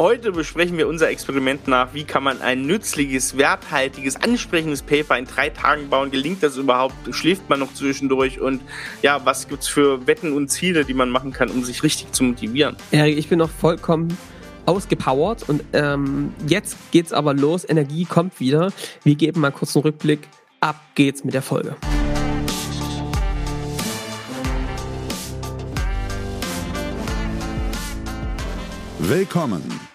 Heute besprechen wir unser Experiment nach, wie kann man ein nützliches, werthaltiges, ansprechendes Paper in drei Tagen bauen. Gelingt das überhaupt? Schläft man noch zwischendurch? Und ja, was gibt es für Wetten und Ziele, die man machen kann, um sich richtig zu motivieren? Erik, ich bin noch vollkommen ausgepowert und ähm, jetzt geht's aber los. Energie kommt wieder. Wir geben mal kurz einen Rückblick. Ab geht's mit der Folge. Willkommen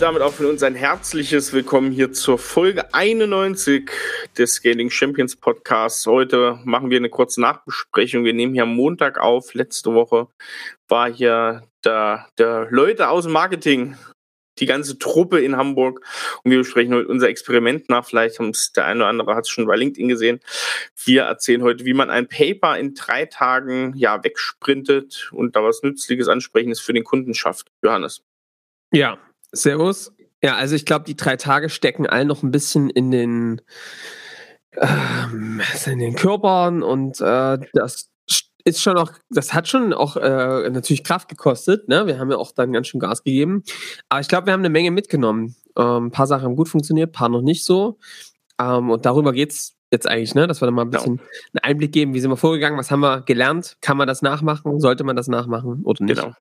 Damit auch von uns ein herzliches Willkommen hier zur Folge 91 des Scaling Champions Podcasts. Heute machen wir eine kurze Nachbesprechung. Wir nehmen hier am Montag auf. Letzte Woche war hier der, der Leute aus dem Marketing, die ganze Truppe in Hamburg. Und wir besprechen heute unser Experiment nach. Vielleicht haben es der eine oder andere hat es schon bei LinkedIn gesehen. Wir erzählen heute, wie man ein Paper in drei Tagen ja wegsprintet und da was Nützliches, Ansprechendes für den Kunden schafft. Johannes. Ja, Servus. Ja, also ich glaube, die drei Tage stecken allen noch ein bisschen in den, ähm, in den Körpern und äh, das ist schon auch, das hat schon auch äh, natürlich Kraft gekostet. Ne? Wir haben ja auch dann ganz schön Gas gegeben. Aber ich glaube, wir haben eine Menge mitgenommen. Ähm, ein paar Sachen haben gut funktioniert, ein paar noch nicht so. Ähm, und darüber geht es jetzt eigentlich, ne? dass wir da mal ein bisschen genau. einen Einblick geben, wie sind wir vorgegangen, was haben wir gelernt, kann man das nachmachen, sollte man das nachmachen oder nicht. Genau.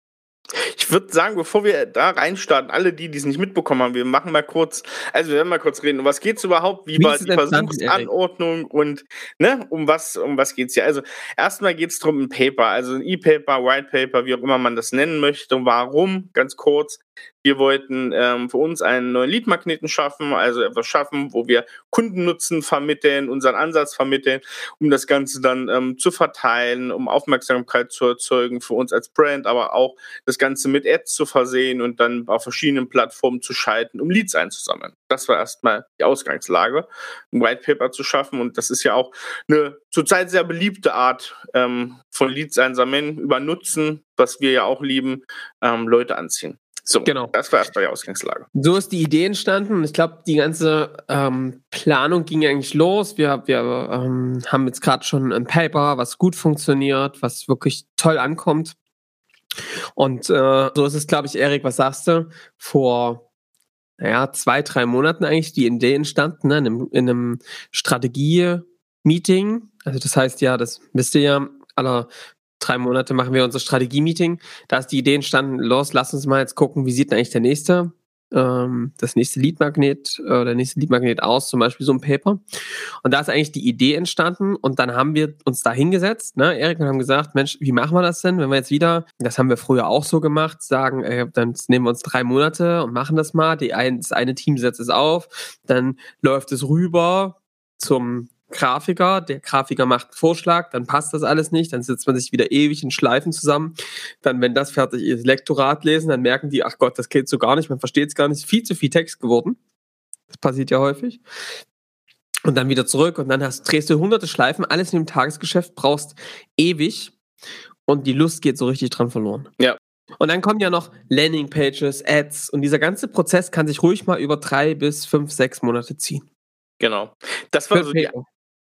Ich würde sagen, bevor wir da reinstarten, alle die, die es nicht mitbekommen haben, wir machen mal kurz, also wir werden mal kurz reden, um was geht es überhaupt, wie, wie war die Versuchsanordnung und ne, um was, um was geht's hier? Also erstmal geht es darum, ein Paper, also ein E-Paper, White Paper, wie auch immer man das nennen möchte. Warum? Ganz kurz. Wir wollten ähm, für uns einen neuen Lead-Magneten schaffen, also etwas schaffen, wo wir Kundennutzen vermitteln, unseren Ansatz vermitteln, um das Ganze dann ähm, zu verteilen, um Aufmerksamkeit zu erzeugen für uns als Brand, aber auch das Ganze mit Ads zu versehen und dann auf verschiedenen Plattformen zu schalten, um Leads einzusammeln. Das war erstmal die Ausgangslage, ein White Paper zu schaffen und das ist ja auch eine zurzeit sehr beliebte Art ähm, von Leads einsammeln, über Nutzen, was wir ja auch lieben, ähm, Leute anziehen. So, genau. das war erstmal die Ausgangslage. So ist die Idee entstanden. Ich glaube, die ganze ähm, Planung ging eigentlich los. Wir, wir ähm, haben jetzt gerade schon ein Paper, was gut funktioniert, was wirklich toll ankommt. Und äh, so ist es, glaube ich, Erik, was sagst du? Vor naja, zwei, drei Monaten eigentlich die Idee entstanden, ne? in einem, in einem Strategie-Meeting. Also das heißt ja, das wisst ihr ja, aller drei Monate machen wir unser Strategie-Meeting. Da ist die Idee entstanden, los, lass uns mal jetzt gucken, wie sieht denn eigentlich der nächste, ähm, das nächste Lead-Magnet, äh, der nächste Lead-Magnet aus, zum Beispiel so ein Paper. Und da ist eigentlich die Idee entstanden und dann haben wir uns da hingesetzt, ne, Erik, und haben gesagt, Mensch, wie machen wir das denn, wenn wir jetzt wieder, das haben wir früher auch so gemacht, sagen, ey, dann nehmen wir uns drei Monate und machen das mal, die ein, das eine Team setzt es auf, dann läuft es rüber zum Grafiker, der Grafiker macht einen Vorschlag, dann passt das alles nicht, dann sitzt man sich wieder ewig in Schleifen zusammen. Dann, wenn das fertig ist, Lektorat lesen, dann merken die, ach Gott, das geht so gar nicht, man versteht es gar nicht, viel zu viel Text geworden. Das passiert ja häufig. Und dann wieder zurück und dann hast, drehst du hunderte Schleifen, alles in dem Tagesgeschäft, brauchst ewig und die Lust geht so richtig dran verloren. Ja. Und dann kommen ja noch Landingpages, Ads und dieser ganze Prozess kann sich ruhig mal über drei bis fünf, sechs Monate ziehen. Genau. Das war so die,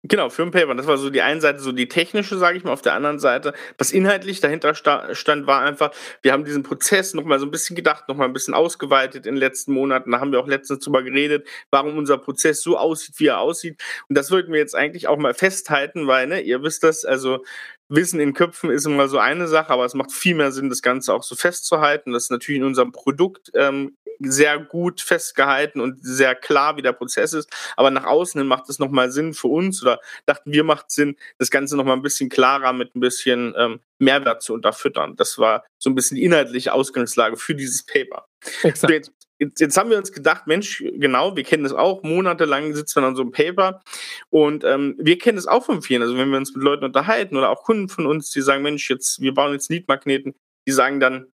Genau, für ein Paper. Das war so die eine Seite, so die technische, sage ich mal. Auf der anderen Seite, was inhaltlich dahinter stand, war einfach, wir haben diesen Prozess nochmal so ein bisschen gedacht, nochmal ein bisschen ausgeweitet in den letzten Monaten. Da haben wir auch letztens drüber geredet, warum unser Prozess so aussieht, wie er aussieht. Und das wollten wir jetzt eigentlich auch mal festhalten, weil, ne, ihr wisst das, also Wissen in Köpfen ist immer so eine Sache, aber es macht viel mehr Sinn, das Ganze auch so festzuhalten. Das ist natürlich in unserem Produkt ähm, sehr gut festgehalten und sehr klar, wie der Prozess ist. Aber nach außen hin macht es nochmal Sinn für uns oder dachten wir, macht Sinn, das Ganze nochmal ein bisschen klarer mit ein bisschen ähm, Mehrwert zu unterfüttern. Das war so ein bisschen die inhaltliche Ausgangslage für dieses Paper. Exakt. Jetzt, jetzt, jetzt, haben wir uns gedacht, Mensch, genau, wir kennen das auch, monatelang sitzen wir an so einem Paper und ähm, wir kennen das auch von vielen. Also wenn wir uns mit Leuten unterhalten oder auch Kunden von uns, die sagen, Mensch, jetzt, wir bauen jetzt Lead-Magneten, die sagen dann,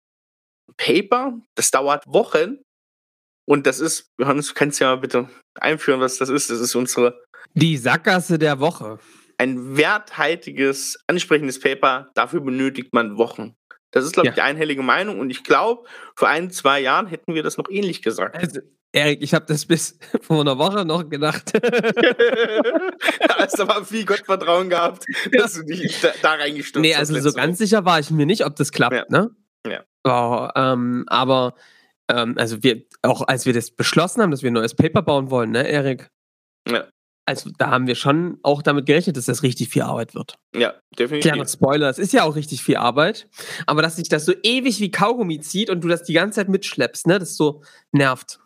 Paper, das dauert Wochen und das ist, Johannes, du kannst ja mal bitte einführen, was das ist. Das ist unsere. Die Sackgasse der Woche. ein werthaltiges, ansprechendes Paper, dafür benötigt man Wochen. Das ist, glaube ich, ja. die einhellige Meinung. Und ich glaube, vor ein, zwei Jahren hätten wir das noch ähnlich gesagt. Also, Erik, ich habe das bis vor einer Woche noch gedacht. da hast du aber viel Gottvertrauen gehabt, dass du dich da, da reingestürzt hast. Nee, also so ganz Woche. sicher war ich mir nicht, ob das klappt, ja. ne? Ja. Oh, ähm, aber ähm, also wir, auch als wir das beschlossen haben, dass wir ein neues Paper bauen wollen, ne, Erik? Ja. Also da haben wir schon auch damit gerechnet, dass das richtig viel Arbeit wird. Ja, definitiv. Kleiner Spoiler, es ist ja auch richtig viel Arbeit. Aber dass sich das so ewig wie Kaugummi zieht und du das die ganze Zeit mitschleppst, ne, das so nervt.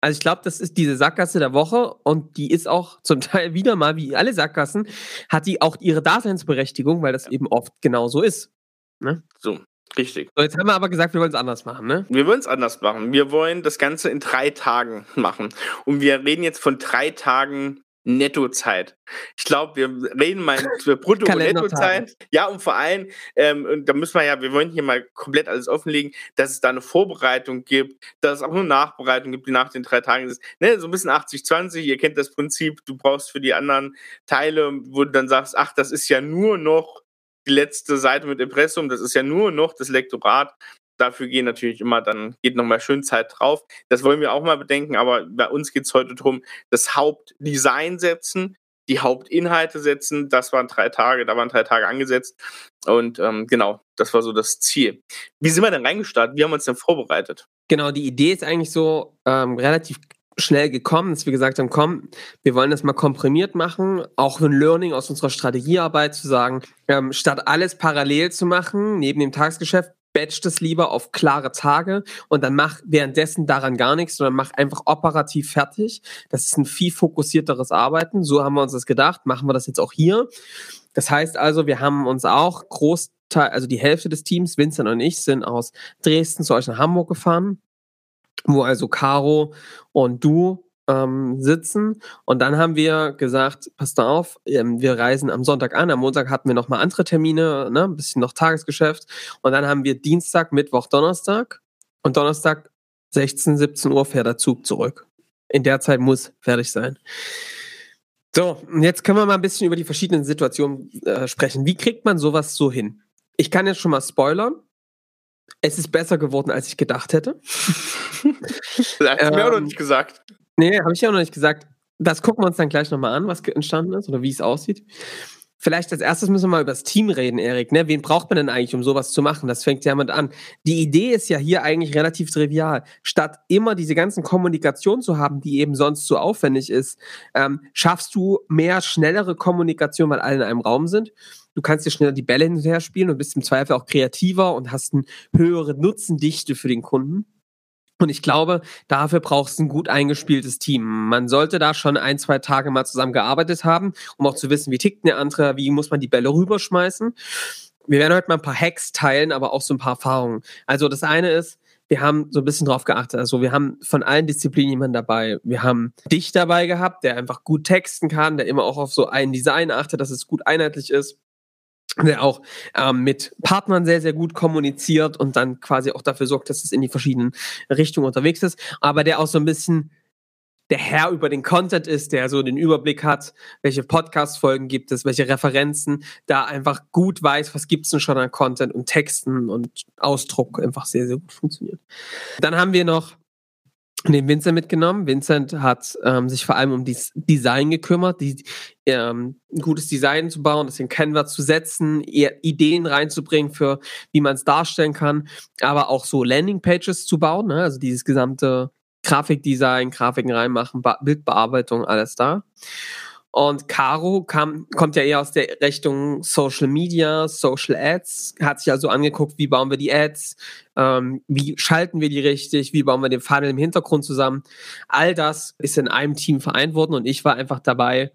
Also ich glaube, das ist diese Sackgasse der Woche und die ist auch zum Teil wieder mal, wie alle Sackgassen, hat die auch ihre Daseinsberechtigung, weil das ja. eben oft genauso ist. Ne? So, richtig. So, jetzt haben wir aber gesagt, wir wollen es anders machen, ne? Wir wollen es anders machen. Wir wollen das Ganze in drei Tagen machen. Und wir reden jetzt von drei Tagen Nettozeit. Ich glaube, wir reden mal über Brutto- und Nettozeit. Ja, und vor allem, ähm, und da müssen wir ja, wir wollen hier mal komplett alles offenlegen, dass es da eine Vorbereitung gibt, dass es auch eine Nachbereitung gibt, die nach den drei Tagen ist. Ne, so ein bisschen 80-20, ihr kennt das Prinzip, du brauchst für die anderen Teile, wo du dann sagst, ach, das ist ja nur noch die letzte Seite mit Impressum, das ist ja nur noch das Lektorat dafür gehen natürlich immer, dann geht nochmal schön Zeit drauf. Das wollen wir auch mal bedenken, aber bei uns geht es heute darum, das Hauptdesign setzen, die Hauptinhalte setzen. Das waren drei Tage, da waren drei Tage angesetzt. Und ähm, genau, das war so das Ziel. Wie sind wir denn reingestartet? Wie haben wir uns denn vorbereitet? Genau, die Idee ist eigentlich so ähm, relativ schnell gekommen, dass wir gesagt haben, komm, wir wollen das mal komprimiert machen, auch ein Learning aus unserer Strategiearbeit zu sagen, ähm, statt alles parallel zu machen, neben dem Tagesgeschäft, batch das lieber auf klare Tage und dann mach währenddessen daran gar nichts, sondern mach einfach operativ fertig. Das ist ein viel fokussierteres Arbeiten. So haben wir uns das gedacht. Machen wir das jetzt auch hier. Das heißt also, wir haben uns auch Großteil, also die Hälfte des Teams, Vincent und ich, sind aus Dresden zu euch nach Hamburg gefahren, wo also Caro und du ähm, sitzen. Und dann haben wir gesagt, passt auf, ähm, wir reisen am Sonntag an. Am Montag hatten wir nochmal andere Termine, ne, ein bisschen noch Tagesgeschäft. Und dann haben wir Dienstag, Mittwoch, Donnerstag. Und Donnerstag 16, 17 Uhr fährt der Zug zurück. In der Zeit muss fertig sein. So, und jetzt können wir mal ein bisschen über die verschiedenen Situationen äh, sprechen. Wie kriegt man sowas so hin? Ich kann jetzt schon mal spoilern. Es ist besser geworden, als ich gedacht hätte. das hast du mir auch noch nicht gesagt. Nee, habe ich ja noch nicht gesagt. Das gucken wir uns dann gleich nochmal an, was entstanden ist oder wie es aussieht. Vielleicht als erstes müssen wir mal über das Team reden, Erik. Ne? Wen braucht man denn eigentlich, um sowas zu machen? Das fängt ja jemand an. Die Idee ist ja hier eigentlich relativ trivial. Statt immer diese ganzen Kommunikation zu haben, die eben sonst so aufwendig ist, ähm, schaffst du mehr schnellere Kommunikation, weil alle in einem Raum sind. Du kannst dir schneller die Bälle hin und her spielen und bist im Zweifel auch kreativer und hast eine höhere Nutzendichte für den Kunden. Und ich glaube, dafür brauchst du ein gut eingespieltes Team. Man sollte da schon ein, zwei Tage mal zusammen gearbeitet haben, um auch zu wissen, wie tickt der andere, wie muss man die Bälle rüberschmeißen. Wir werden heute mal ein paar Hacks teilen, aber auch so ein paar Erfahrungen. Also das eine ist, wir haben so ein bisschen drauf geachtet. Also wir haben von allen Disziplinen jemanden dabei. Wir haben dich dabei gehabt, der einfach gut texten kann, der immer auch auf so ein Design achtet, dass es gut einheitlich ist der auch ähm, mit Partnern sehr, sehr gut kommuniziert und dann quasi auch dafür sorgt, dass es in die verschiedenen Richtungen unterwegs ist, aber der auch so ein bisschen der Herr über den Content ist, der so den Überblick hat, welche Podcast-Folgen gibt es, welche Referenzen, da einfach gut weiß, was gibt's denn schon an Content und Texten und Ausdruck einfach sehr, sehr gut funktioniert. Dann haben wir noch den Vincent mitgenommen. Vincent hat ähm, sich vor allem um das Design gekümmert, die, ähm, ein gutes Design zu bauen, das in Canva zu setzen, Ideen reinzubringen für, wie man es darstellen kann, aber auch so Landingpages zu bauen, ne? also dieses gesamte Grafikdesign, Grafiken reinmachen, Bildbearbeitung, alles da. Und Caro kam, kommt ja eher aus der Richtung Social Media, Social Ads, hat sich also angeguckt, wie bauen wir die Ads, ähm, wie schalten wir die richtig, wie bauen wir den Funnel im Hintergrund zusammen. All das ist in einem Team vereint worden und ich war einfach dabei.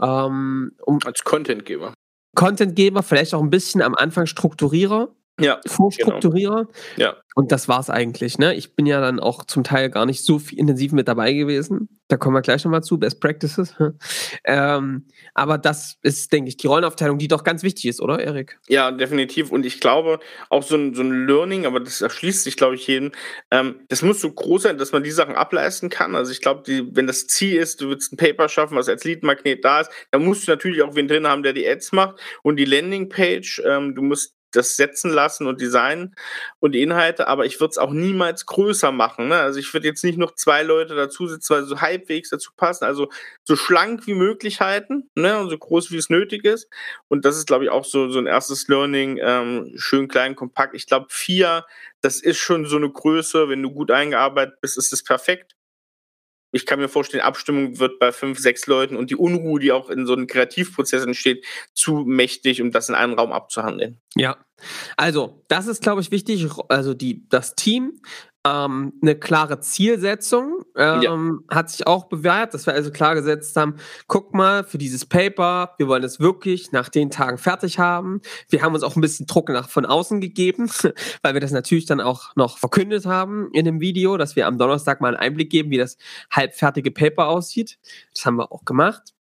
Ähm, um Als Contentgeber. Contentgeber, vielleicht auch ein bisschen am Anfang Strukturierer, ja, vorstrukturiere. Genau. Ja. Und das war's eigentlich. Ne? Ich bin ja dann auch zum Teil gar nicht so intensiv mit dabei gewesen. Da kommen wir gleich nochmal zu, Best Practices. ähm, aber das ist, denke ich, die Rollenaufteilung, die doch ganz wichtig ist, oder, Erik? Ja, definitiv. Und ich glaube, auch so ein, so ein Learning, aber das erschließt sich, glaube ich, jeden, ähm, das muss so groß sein, dass man die Sachen ableisten kann. Also ich glaube, wenn das Ziel ist, du willst ein Paper schaffen, was als Lead-Magnet da ist, dann musst du natürlich auch wen drin haben, der die Ads macht und die Landingpage. Ähm, du musst das setzen lassen und designen und die Inhalte, aber ich würde es auch niemals größer machen. Ne? Also ich würde jetzt nicht noch zwei Leute dazu sitzen, weil so halbwegs dazu passen. Also so schlank wie möglich halten ne? und so groß wie es nötig ist. Und das ist, glaube ich, auch so, so ein erstes Learning. Ähm, schön klein, kompakt. Ich glaube, vier, das ist schon so eine Größe. Wenn du gut eingearbeitet bist, ist es perfekt ich kann mir vorstellen, Abstimmung wird bei fünf, sechs Leuten und die Unruhe, die auch in so einem Kreativprozess entsteht, zu mächtig, um das in einem Raum abzuhandeln. Ja, also das ist, glaube ich, wichtig. Also die, das Team ähm, eine klare Zielsetzung ähm, ja. hat sich auch bewährt, dass wir also klar gesetzt haben, guck mal, für dieses Paper, wir wollen es wirklich nach den Tagen fertig haben. Wir haben uns auch ein bisschen Druck nach von außen gegeben, weil wir das natürlich dann auch noch verkündet haben in dem Video, dass wir am Donnerstag mal einen Einblick geben, wie das halbfertige Paper aussieht. Das haben wir auch gemacht.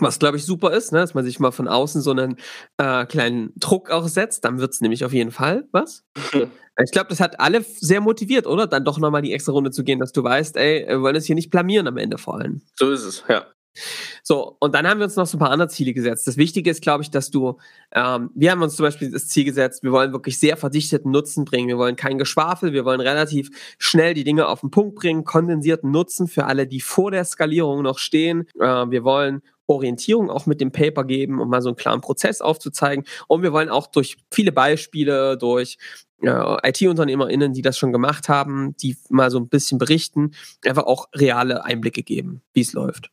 Was, glaube ich, super ist, ne? dass man sich mal von außen so einen äh, kleinen Druck auch setzt. Dann wird es nämlich auf jeden Fall was. ich glaube, das hat alle sehr motiviert, oder? Dann doch nochmal die extra Runde zu gehen, dass du weißt, ey, wir wollen es hier nicht blamieren am Ende vor allem. So ist es, ja. So, und dann haben wir uns noch so ein paar andere Ziele gesetzt. Das Wichtige ist, glaube ich, dass du, ähm, wir haben uns zum Beispiel das Ziel gesetzt, wir wollen wirklich sehr verdichteten Nutzen bringen. Wir wollen kein Geschwafel, wir wollen relativ schnell die Dinge auf den Punkt bringen, kondensierten Nutzen für alle, die vor der Skalierung noch stehen. Äh, wir wollen Orientierung auch mit dem Paper geben, um mal so einen klaren Prozess aufzuzeigen. Und wir wollen auch durch viele Beispiele, durch äh, IT-UnternehmerInnen, die das schon gemacht haben, die mal so ein bisschen berichten, einfach auch reale Einblicke geben, wie es läuft.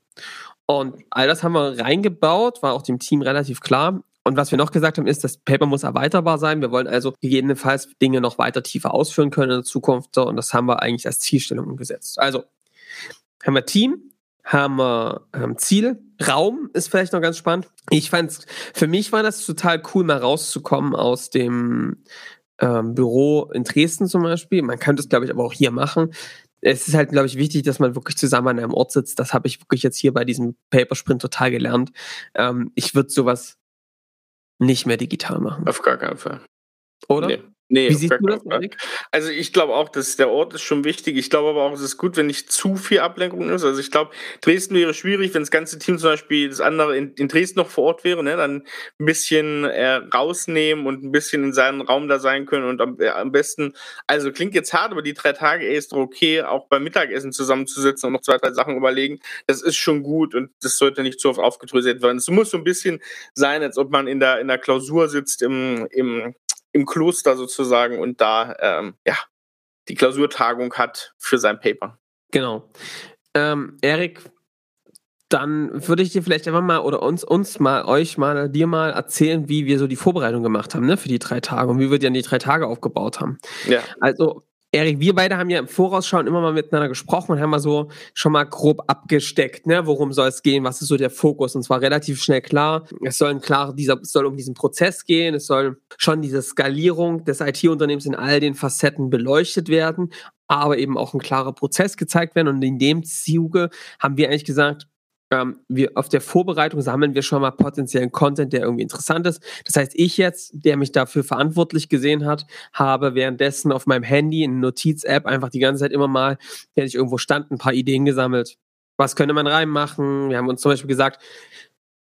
Und all das haben wir reingebaut, war auch dem Team relativ klar. Und was wir noch gesagt haben, ist, das Paper muss erweiterbar sein. Wir wollen also gegebenenfalls Dinge noch weiter tiefer ausführen können in der Zukunft. Und das haben wir eigentlich als Zielstellung umgesetzt. Also haben wir Team, haben wir ähm, Ziel. Raum ist vielleicht noch ganz spannend. Ich fand's, für mich war das total cool, mal rauszukommen aus dem ähm, Büro in Dresden zum Beispiel. Man könnte es, glaube ich, aber auch hier machen. Es ist halt, glaube ich, wichtig, dass man wirklich zusammen an einem Ort sitzt. Das habe ich wirklich jetzt hier bei diesem Papersprint total gelernt. Ähm, ich würde sowas nicht mehr digital machen. Auf gar keinen Fall. Oder? Nee. Nee, Wie siehst du das, Erik? Also ich glaube auch, dass der Ort ist schon wichtig. Ich glaube aber auch, es ist gut, wenn nicht zu viel Ablenkung ist. Also ich glaube, Dresden wäre schwierig, wenn das ganze Team zum Beispiel das andere in, in Dresden noch vor Ort wäre, ne? dann ein bisschen äh, rausnehmen und ein bisschen in seinem Raum da sein können und am, äh, am besten, also klingt jetzt hart, aber die drei Tage ey, ist doch okay, auch beim Mittagessen zusammenzusitzen und noch zwei, drei Sachen überlegen. Das ist schon gut und das sollte nicht zu oft aufgedröselt werden. Es muss so ein bisschen sein, als ob man in der, in der Klausur sitzt im, im im Kloster sozusagen und da ähm, ja die Klausurtagung hat für sein Paper. Genau. Ähm, Erik, dann würde ich dir vielleicht einfach mal oder uns, uns mal, euch mal, dir mal erzählen, wie wir so die Vorbereitung gemacht haben, ne, für die drei Tage und wie wir dann die drei Tage aufgebaut haben. Ja. Also, Erik, wir beide haben ja im Vorausschauen immer mal miteinander gesprochen und haben mal so schon mal grob abgesteckt, ne, worum soll es gehen, was ist so der Fokus. Und zwar relativ schnell klar, es soll klar, dieser, es soll um diesen Prozess gehen, es soll schon diese Skalierung des IT-Unternehmens in all den Facetten beleuchtet werden, aber eben auch ein klarer Prozess gezeigt werden. Und in dem Zuge haben wir eigentlich gesagt, ähm, wir auf der Vorbereitung sammeln wir schon mal potenziellen Content, der irgendwie interessant ist. Das heißt, ich jetzt, der mich dafür verantwortlich gesehen hat, habe währenddessen auf meinem Handy in Notiz-App einfach die ganze Zeit immer mal, wenn ich irgendwo stand, ein paar Ideen gesammelt. Was könnte man reinmachen? Wir haben uns zum Beispiel gesagt,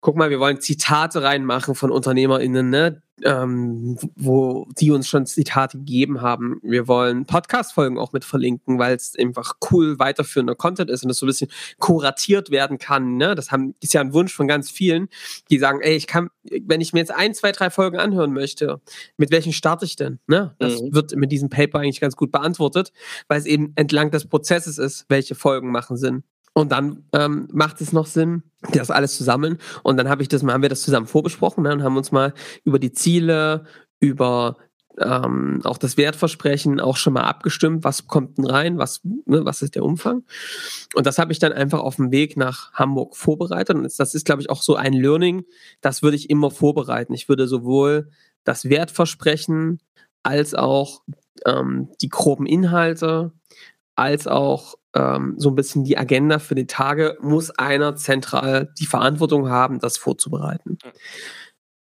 guck mal, wir wollen Zitate reinmachen von UnternehmerInnen, ne? ähm, wo die uns schon Zitate gegeben haben. Wir wollen Podcast-Folgen auch mit verlinken, weil es einfach cool weiterführender Content ist und es so ein bisschen kuratiert werden kann. Ne? Das haben, ist ja ein Wunsch von ganz vielen, die sagen, ey, ich kann, wenn ich mir jetzt ein, zwei, drei Folgen anhören möchte, mit welchen starte ich denn? Ne? Das mhm. wird mit diesem Paper eigentlich ganz gut beantwortet, weil es eben entlang des Prozesses ist, welche Folgen machen Sinn. Und dann ähm, macht es noch Sinn, das alles zusammen. Und dann habe ich das, haben wir das zusammen vorbesprochen ne, und haben uns mal über die Ziele, über ähm, auch das Wertversprechen auch schon mal abgestimmt, was kommt denn rein, was, ne, was ist der Umfang. Und das habe ich dann einfach auf dem Weg nach Hamburg vorbereitet. Und das ist, glaube ich, auch so ein Learning, das würde ich immer vorbereiten. Ich würde sowohl das Wertversprechen als auch ähm, die groben Inhalte, als auch ähm, so ein bisschen die Agenda für die Tage, muss einer zentral die Verantwortung haben, das vorzubereiten.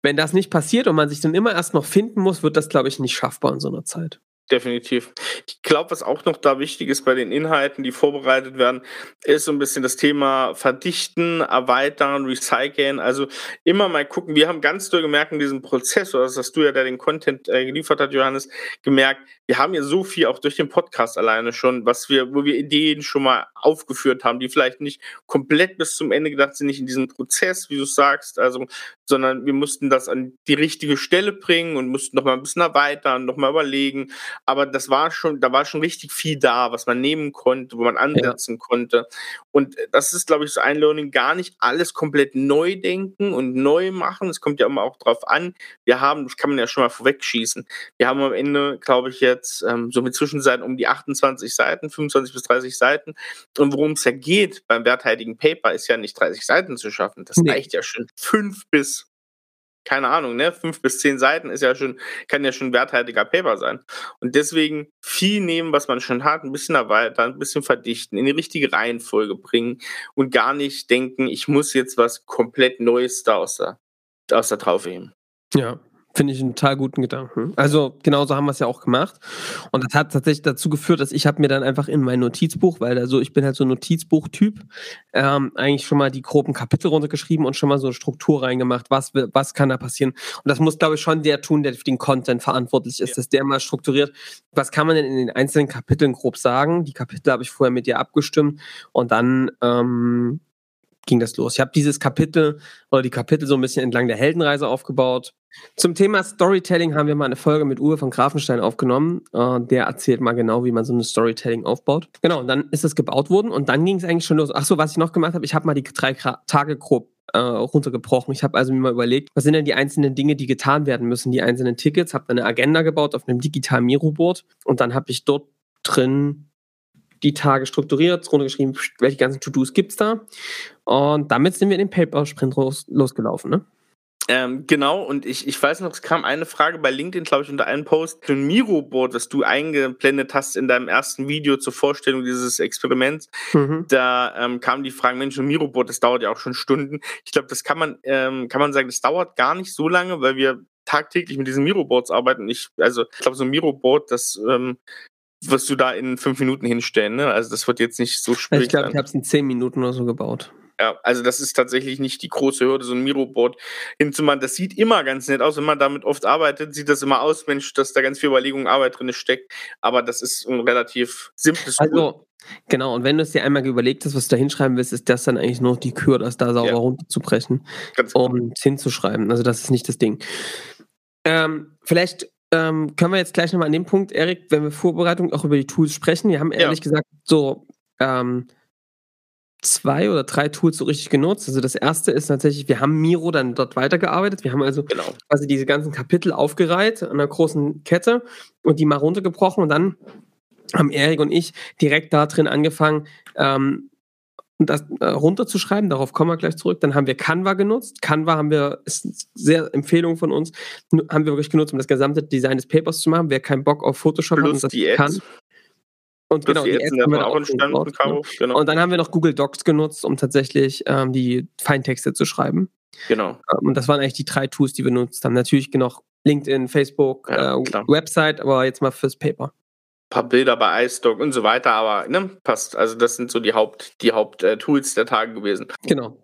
Wenn das nicht passiert und man sich dann immer erst noch finden muss, wird das, glaube ich, nicht schaffbar in so einer Zeit. Definitiv. Ich glaube, was auch noch da wichtig ist bei den Inhalten, die vorbereitet werden, ist so ein bisschen das Thema Verdichten, Erweitern, Recyceln. Also immer mal gucken. Wir haben ganz doll gemerkt in diesem Prozess, oder das hast du ja, der den Content äh, geliefert hat, Johannes, gemerkt, wir haben ja so viel auch durch den Podcast alleine schon, was wir, wo wir Ideen schon mal aufgeführt haben, die vielleicht nicht komplett bis zum Ende gedacht sind, nicht in diesem Prozess, wie du sagst, also, sondern wir mussten das an die richtige Stelle bringen und mussten noch mal ein bisschen erweitern, noch mal überlegen. Aber das war schon, da war schon richtig viel da, was man nehmen konnte, wo man ansetzen ja. konnte. Und das ist, glaube ich, so ein Learning, gar nicht alles komplett neu denken und neu machen. Es kommt ja immer auch drauf an. Wir haben, das kann man ja schon mal vorwegschießen. Wir haben am Ende, glaube ich, jetzt ähm, so mit Zwischenseiten um die 28 Seiten, 25 bis 30 Seiten. Und worum es ja geht beim werthaltigen Paper, ist ja nicht 30 Seiten zu schaffen. Das nee. reicht ja schon fünf bis keine Ahnung, ne, fünf bis zehn Seiten ist ja schon, kann ja schon werthaltiger Paper sein. Und deswegen viel nehmen, was man schon hat, ein bisschen erweitern, ein bisschen verdichten, in die richtige Reihenfolge bringen und gar nicht denken, ich muss jetzt was komplett Neues da aus der, aus der Traufe heben. Ja, Finde ich einen total guten Gedanken. Also genauso haben wir es ja auch gemacht. Und das hat tatsächlich dazu geführt, dass ich habe mir dann einfach in mein Notizbuch, weil also ich bin halt so ein Notizbuch-Typ, ähm, eigentlich schon mal die groben Kapitel runtergeschrieben und schon mal so eine Struktur reingemacht, was, was kann da passieren. Und das muss, glaube ich, schon der tun, der für den Content verantwortlich ist, ja. dass der mal strukturiert, was kann man denn in den einzelnen Kapiteln grob sagen. Die Kapitel habe ich vorher mit dir abgestimmt und dann ähm, ging das los. Ich habe dieses Kapitel oder die Kapitel so ein bisschen entlang der Heldenreise aufgebaut. Zum Thema Storytelling haben wir mal eine Folge mit Uwe von Grafenstein aufgenommen. Äh, der erzählt mal genau, wie man so eine Storytelling aufbaut. Genau, und dann ist es gebaut worden und dann ging es eigentlich schon los. Ach so, was ich noch gemacht habe, ich habe mal die drei Tage grob äh, runtergebrochen. Ich habe also mir mal überlegt, was sind denn die einzelnen Dinge, die getan werden müssen, die einzelnen Tickets, habe eine Agenda gebaut auf einem digitalen Miro-Board und dann habe ich dort drin die Tage strukturiert, runtergeschrieben, welche ganzen To-Dos gibt es da. Und damit sind wir in den Paper-Sprint los, losgelaufen, ne? Ähm, genau, und ich, ich weiß noch, es kam eine Frage bei LinkedIn, glaube ich, unter einem Post, ein Miro-Board, das du eingeblendet hast in deinem ersten Video zur Vorstellung dieses Experiments. Mhm. Da ähm, kam die Frage, Mensch, ein Miro-Board, das dauert ja auch schon Stunden. Ich glaube, das kann man, ähm, kann man sagen, das dauert gar nicht so lange, weil wir tagtäglich mit diesen Miro-Boards arbeiten. Ich, also, ich glaube, so ein Miro-Board, das ähm, wirst du da in fünf Minuten hinstellen. Ne? Also das wird jetzt nicht so schwierig. Ich glaube, ich habe es in zehn Minuten oder so gebaut. Ja, also das ist tatsächlich nicht die große Hürde, so ein Miro-Board hinzumachen. Das sieht immer ganz nett aus. Wenn man damit oft arbeitet, sieht das immer aus, Mensch, dass da ganz viel Überlegung, Arbeit drin steckt. Aber das ist ein relativ simples Also, Tool. genau. Und wenn du es dir einmal überlegt hast, was du da hinschreiben willst, ist das dann eigentlich nur die Kür, das da sauber ja. runterzubrechen ganz und genau. hinzuschreiben. Also das ist nicht das Ding. Ähm, vielleicht ähm, können wir jetzt gleich nochmal an dem Punkt, Erik, wenn wir Vorbereitung auch über die Tools sprechen. Wir haben ehrlich ja. gesagt so ähm, zwei oder drei Tools so richtig genutzt. Also das erste ist tatsächlich, wir haben Miro dann dort weitergearbeitet. Wir haben also genau. quasi diese ganzen Kapitel aufgereiht an einer großen Kette und die mal runtergebrochen und dann haben Erik und ich direkt da drin angefangen, ähm, das äh, runterzuschreiben, darauf kommen wir gleich zurück. Dann haben wir Canva genutzt. Canva haben wir, ist sehr Empfehlung von uns, haben wir wirklich genutzt, um das gesamte Design des Papers zu machen. Wer keinen Bock auf Photoshop Plus hat und das die kann. Und genau, die Ads haben wir auch entstanden, gebaut, Caro, genau. Und dann haben wir noch Google Docs genutzt, um tatsächlich ähm, die Feintexte zu schreiben. Genau. Ähm, und das waren eigentlich die drei Tools, die wir genutzt haben. Natürlich noch LinkedIn, Facebook, ja, äh, Website, aber jetzt mal fürs Paper paar Bilder bei iStock und so weiter, aber ne, passt. Also das sind so die Haupt, die Haupt-Tools äh, der Tage gewesen. Genau.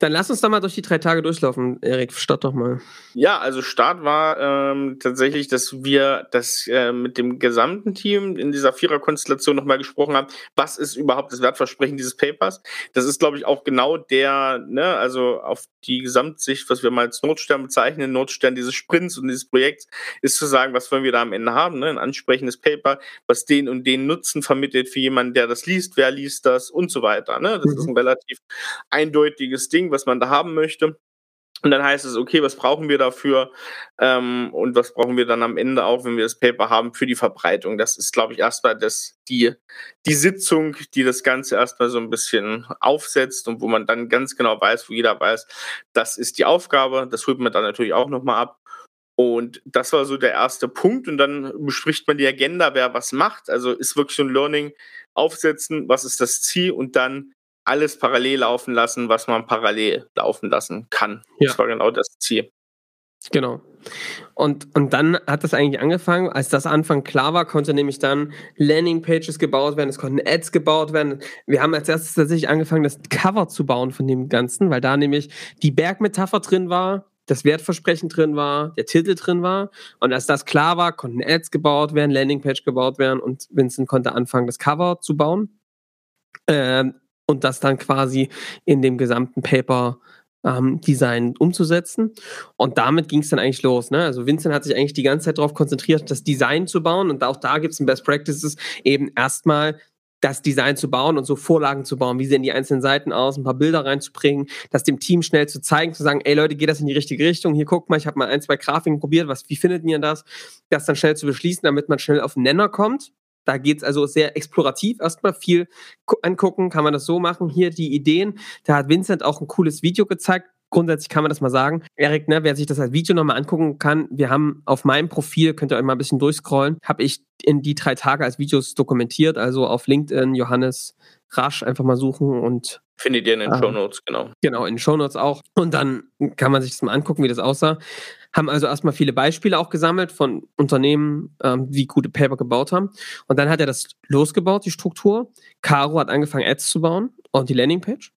Dann lass uns da mal durch die drei Tage durchlaufen, Erik. Start doch mal. Ja, also Start war ähm, tatsächlich, dass wir das äh, mit dem gesamten Team in dieser Vierer-Konstellation nochmal gesprochen haben. Was ist überhaupt das Wertversprechen dieses Papers? Das ist, glaube ich, auch genau der, ne, also auf die Gesamtsicht, was wir mal als Notstern bezeichnen, Notstern dieses Sprints und dieses Projekts, ist zu sagen, was wollen wir da am Ende haben? Ne? Ein ansprechendes Paper, was den und den Nutzen vermittelt für jemanden, der das liest, wer liest das und so weiter. Ne? Das mhm. ist ein relativ eindeutiges Ding was man da haben möchte. Und dann heißt es, okay, was brauchen wir dafür? Ähm, und was brauchen wir dann am Ende auch, wenn wir das Paper haben, für die Verbreitung? Das ist, glaube ich, erstmal das, die, die Sitzung, die das Ganze erstmal so ein bisschen aufsetzt und wo man dann ganz genau weiß, wo jeder weiß, das ist die Aufgabe. Das holt man dann natürlich auch nochmal ab. Und das war so der erste Punkt. Und dann bespricht man die Agenda, wer was macht. Also ist wirklich so ein Learning aufsetzen, was ist das Ziel und dann alles parallel laufen lassen, was man parallel laufen lassen kann. Ja. Das war genau das Ziel. Genau. Und, und dann hat das eigentlich angefangen, als das Anfang klar war, konnte nämlich dann Landingpages gebaut werden, es konnten Ads gebaut werden. Wir haben als erstes tatsächlich angefangen, das Cover zu bauen von dem Ganzen, weil da nämlich die Bergmetapher drin war, das Wertversprechen drin war, der Titel drin war. Und als das klar war, konnten Ads gebaut werden, Landingpage gebaut werden und Vincent konnte anfangen, das Cover zu bauen. Ähm, und das dann quasi in dem gesamten Paper ähm, Design umzusetzen. Und damit ging es dann eigentlich los. Ne? Also Vincent hat sich eigentlich die ganze Zeit darauf konzentriert, das Design zu bauen. Und auch da gibt es ein Best Practices, eben erstmal das Design zu bauen und so Vorlagen zu bauen. Wie sehen die einzelnen Seiten aus, ein paar Bilder reinzubringen, das dem Team schnell zu zeigen, zu sagen, ey Leute, geht das in die richtige Richtung? Hier guckt mal, ich habe mal ein, zwei Grafiken probiert, was, wie findet ihr das? Das dann schnell zu beschließen, damit man schnell auf den Nenner kommt. Da geht es also sehr explorativ erstmal viel angucken, kann man das so machen. Hier die Ideen. Da hat Vincent auch ein cooles Video gezeigt. Grundsätzlich kann man das mal sagen. Erik, ne, wer sich das als Video nochmal angucken kann, wir haben auf meinem Profil, könnt ihr euch mal ein bisschen durchscrollen, habe ich in die drei Tage als Videos dokumentiert, also auf LinkedIn Johannes Rasch einfach mal suchen und Findet ihr in den ähm, Show Notes, genau. Genau, in den Show Notes auch. Und dann kann man sich das mal angucken, wie das aussah. Haben also erstmal viele Beispiele auch gesammelt von Unternehmen, ähm, die gute Paper gebaut haben. Und dann hat er das losgebaut, die Struktur. Caro hat angefangen, Ads zu bauen und die Landingpage.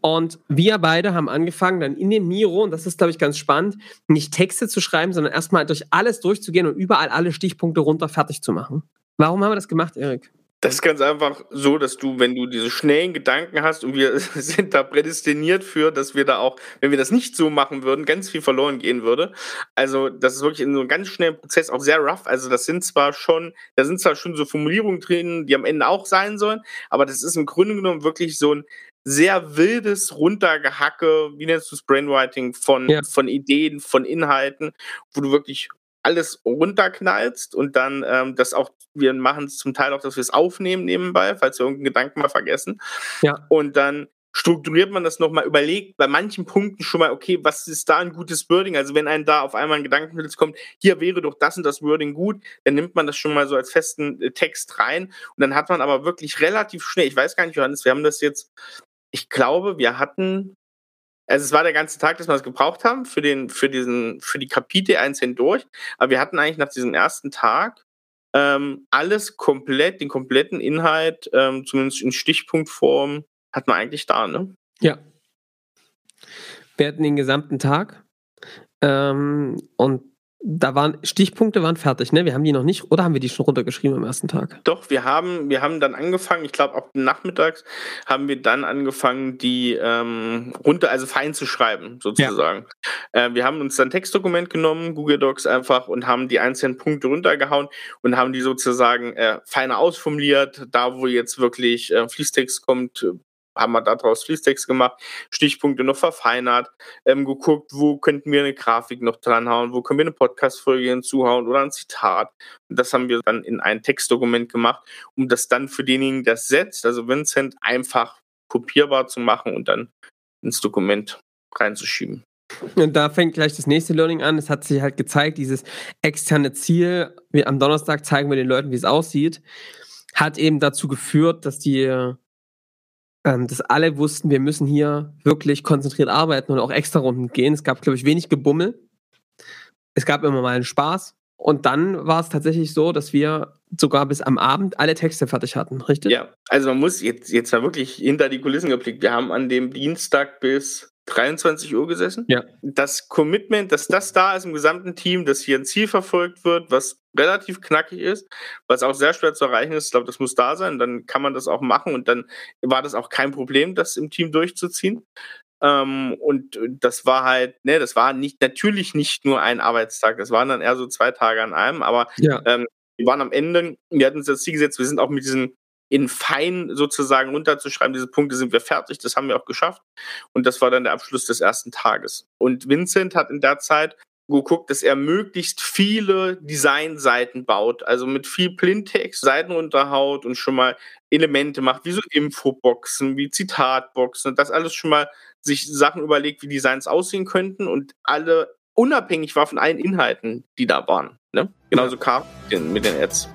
Und wir beide haben angefangen, dann in dem Miro, und das ist, glaube ich, ganz spannend, nicht Texte zu schreiben, sondern erstmal durch alles durchzugehen und überall alle Stichpunkte runter fertig zu machen. Warum haben wir das gemacht, Erik? Das ist ganz einfach so, dass du, wenn du diese schnellen Gedanken hast und wir sind da prädestiniert für, dass wir da auch, wenn wir das nicht so machen würden, ganz viel verloren gehen würde. Also das ist wirklich in so einem ganz schnellen Prozess auch sehr rough. Also das sind zwar schon, da sind zwar schon so Formulierungen drin, die am Ende auch sein sollen, aber das ist im Grunde genommen wirklich so ein sehr wildes Runtergehacke, wie nennst du es, Brainwriting von, ja. von Ideen, von Inhalten, wo du wirklich alles runterknallst und dann ähm, das auch, wir machen es zum Teil auch, dass wir es aufnehmen nebenbei, falls wir irgendeinen Gedanken mal vergessen. Ja. Und dann strukturiert man das nochmal, überlegt bei manchen Punkten schon mal, okay, was ist da ein gutes Wording? Also wenn einem da auf einmal ein Gedankenblitz kommt, hier wäre doch das und das Wording gut, dann nimmt man das schon mal so als festen äh, Text rein und dann hat man aber wirklich relativ schnell, ich weiß gar nicht, Johannes, wir haben das jetzt, ich glaube, wir hatten also es war der ganze Tag, dass wir es gebraucht haben für den, für diesen, für die Kapitel einzeln durch. Aber wir hatten eigentlich nach diesem ersten Tag ähm, alles komplett, den kompletten Inhalt, ähm, zumindest in Stichpunktform, hat man eigentlich da, ne? Ja. Wir hatten den gesamten Tag ähm, und da waren Stichpunkte waren fertig, ne? Wir haben die noch nicht, oder haben wir die schon runtergeschrieben am ersten Tag? Doch, wir haben, wir haben dann angefangen, ich glaube ab nachmittags haben wir dann angefangen, die ähm, runter, also fein zu schreiben, sozusagen. Ja. Äh, wir haben uns dann Textdokument genommen, Google Docs einfach und haben die einzelnen Punkte runtergehauen und haben die sozusagen äh, feiner ausformuliert, da wo jetzt wirklich äh, Fließtext kommt, haben wir daraus Fließtext gemacht, Stichpunkte noch verfeinert, ähm, geguckt, wo könnten wir eine Grafik noch dranhauen, wo können wir eine Podcast-Folge hinzuhauen oder ein Zitat. Und das haben wir dann in ein Textdokument gemacht, um das dann für denjenigen, der setzt, also Vincent, einfach kopierbar zu machen und dann ins Dokument reinzuschieben. Und da fängt gleich das nächste Learning an. Es hat sich halt gezeigt, dieses externe Ziel, wir am Donnerstag zeigen wir den Leuten, wie es aussieht, hat eben dazu geführt, dass die ähm, dass alle wussten, wir müssen hier wirklich konzentriert arbeiten und auch extra Runden gehen. Es gab, glaube ich, wenig Gebummel. Es gab immer mal einen Spaß. Und dann war es tatsächlich so, dass wir sogar bis am Abend alle Texte fertig hatten, richtig? Ja, also man muss jetzt, jetzt mal wirklich hinter die Kulissen geblickt. Wir haben an dem Dienstag bis 23 Uhr gesessen. Ja. Das Commitment, dass das da ist im gesamten Team, dass hier ein Ziel verfolgt wird, was relativ knackig ist, was auch sehr schwer zu erreichen ist. Ich glaube, das muss da sein. Dann kann man das auch machen und dann war das auch kein Problem, das im Team durchzuziehen. Ähm, und das war halt, ne, das war nicht natürlich nicht nur ein Arbeitstag, das waren dann eher so zwei Tage an einem, aber ja. ähm, wir waren am Ende, wir hatten uns das Ziel gesetzt, wir sind auch mit diesen in fein sozusagen runterzuschreiben, diese Punkte sind wir fertig, das haben wir auch geschafft. Und das war dann der Abschluss des ersten Tages. Und Vincent hat in der Zeit geguckt, dass er möglichst viele Designseiten baut, also mit viel Plintext, Seiten runterhaut und schon mal Elemente macht, wie so Infoboxen, wie Zitatboxen und das alles schon mal sich Sachen überlegt, wie Designs aussehen könnten und alle unabhängig war von allen Inhalten, die da waren. Ne? Genauso ja. mit den Ads.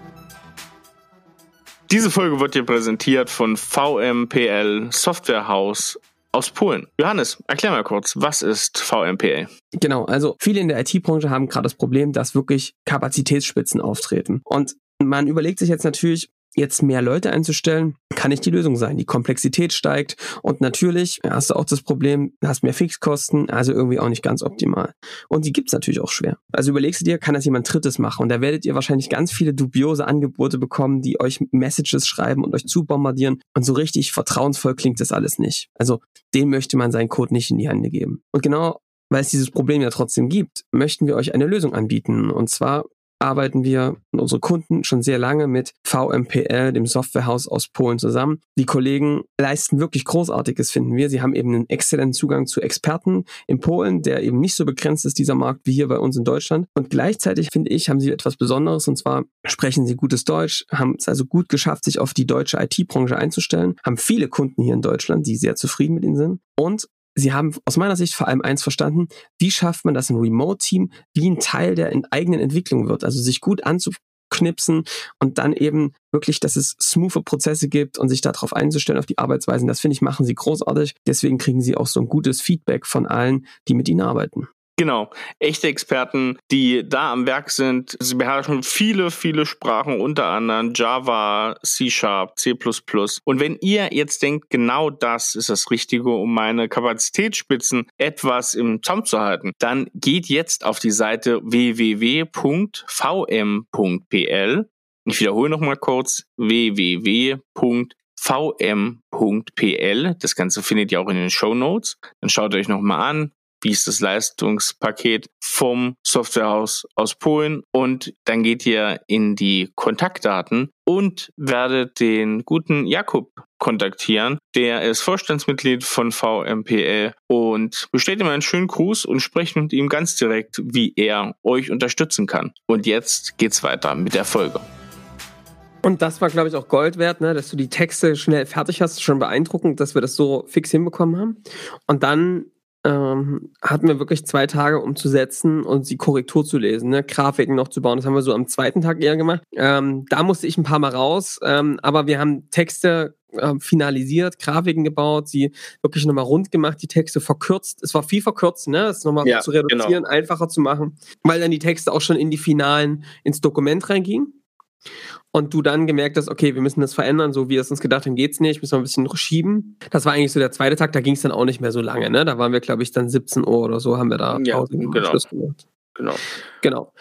Diese Folge wird dir präsentiert von VMPL Softwarehaus aus Polen. Johannes, erklär mal kurz, was ist VMPL? Genau, also viele in der IT-Branche haben gerade das Problem, dass wirklich Kapazitätsspitzen auftreten. Und man überlegt sich jetzt natürlich, jetzt mehr Leute einzustellen, kann nicht die Lösung sein. Die Komplexität steigt und natürlich hast du auch das Problem, hast mehr Fixkosten, also irgendwie auch nicht ganz optimal. Und die gibt's natürlich auch schwer. Also überlegst du dir, kann das jemand Drittes machen? Und da werdet ihr wahrscheinlich ganz viele dubiose Angebote bekommen, die euch Messages schreiben und euch zubombardieren. Und so richtig vertrauensvoll klingt das alles nicht. Also dem möchte man seinen Code nicht in die Hände geben. Und genau weil es dieses Problem ja trotzdem gibt, möchten wir euch eine Lösung anbieten. Und zwar arbeiten wir und unsere Kunden schon sehr lange mit VMPL, dem Softwarehaus aus Polen zusammen. Die Kollegen leisten wirklich Großartiges, finden wir. Sie haben eben einen exzellenten Zugang zu Experten in Polen, der eben nicht so begrenzt ist, dieser Markt, wie hier bei uns in Deutschland. Und gleichzeitig, finde ich, haben sie etwas Besonderes und zwar sprechen sie gutes Deutsch, haben es also gut geschafft, sich auf die deutsche IT-Branche einzustellen, haben viele Kunden hier in Deutschland, die sehr zufrieden mit ihnen sind und Sie haben aus meiner Sicht vor allem eins verstanden, wie schafft man das ein Remote-Team, wie ein Teil der eigenen Entwicklung wird, also sich gut anzuknipsen und dann eben wirklich, dass es smoothe Prozesse gibt und sich darauf einzustellen, auf die Arbeitsweisen. Das finde ich, machen sie großartig. Deswegen kriegen sie auch so ein gutes Feedback von allen, die mit ihnen arbeiten. Genau, echte Experten, die da am Werk sind. Sie beherrschen viele, viele Sprachen, unter anderem Java, C Sharp, C++. Und wenn ihr jetzt denkt, genau das ist das Richtige, um meine Kapazitätsspitzen etwas im Zaum zu halten, dann geht jetzt auf die Seite www.vm.pl. Ich wiederhole nochmal kurz www.vm.pl. Das Ganze findet ihr auch in den Show Notes. Dann schaut euch nochmal an, wie ist das Leistungspaket vom Softwarehaus aus Polen und dann geht ihr in die Kontaktdaten und werdet den guten Jakub kontaktieren. Der ist Vorstandsmitglied von VMPL und bestellt ihm einen schönen Gruß und sprecht mit ihm ganz direkt, wie er euch unterstützen kann. Und jetzt geht's weiter mit der Folge. Und das war, glaube ich, auch Gold wert, ne? dass du die Texte schnell fertig hast. Schon beeindruckend, dass wir das so fix hinbekommen haben. Und dann ähm, hatten wir wirklich zwei Tage, um zu setzen und die Korrektur zu lesen, ne? Grafiken noch zu bauen. Das haben wir so am zweiten Tag eher gemacht. Ähm, da musste ich ein paar Mal raus, ähm, aber wir haben Texte äh, finalisiert, Grafiken gebaut, sie wirklich nochmal rund gemacht, die Texte verkürzt. Es war viel verkürzt, ne? Es nochmal ja, zu reduzieren, genau. einfacher zu machen, weil dann die Texte auch schon in die Finalen ins Dokument reingingen und du dann gemerkt hast, okay, wir müssen das verändern, so wie wir es uns gedacht haben, geht's nicht, müssen wir ein bisschen schieben. Das war eigentlich so der zweite Tag, da ging es dann auch nicht mehr so lange, ne? Da waren wir, glaube ich, dann 17 Uhr oder so, haben wir da ja, genau. Schluss gemacht. Genau. Genau.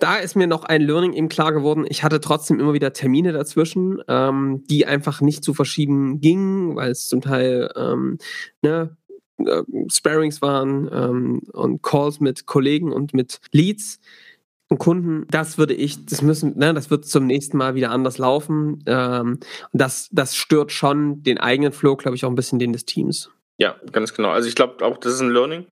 Da ist mir noch ein Learning eben klar geworden. Ich hatte trotzdem immer wieder Termine dazwischen, ähm, die einfach nicht zu verschieben gingen, weil es zum Teil ähm, ne, äh, Sparings waren ähm, und Calls mit Kollegen und mit Leads Kunden, das würde ich, das müssen, ne, das wird zum nächsten Mal wieder anders laufen. Ähm, das, das stört schon den eigenen Flow, glaube ich, auch ein bisschen den des Teams. Ja, ganz genau. Also ich glaube auch, das ist ein Learning.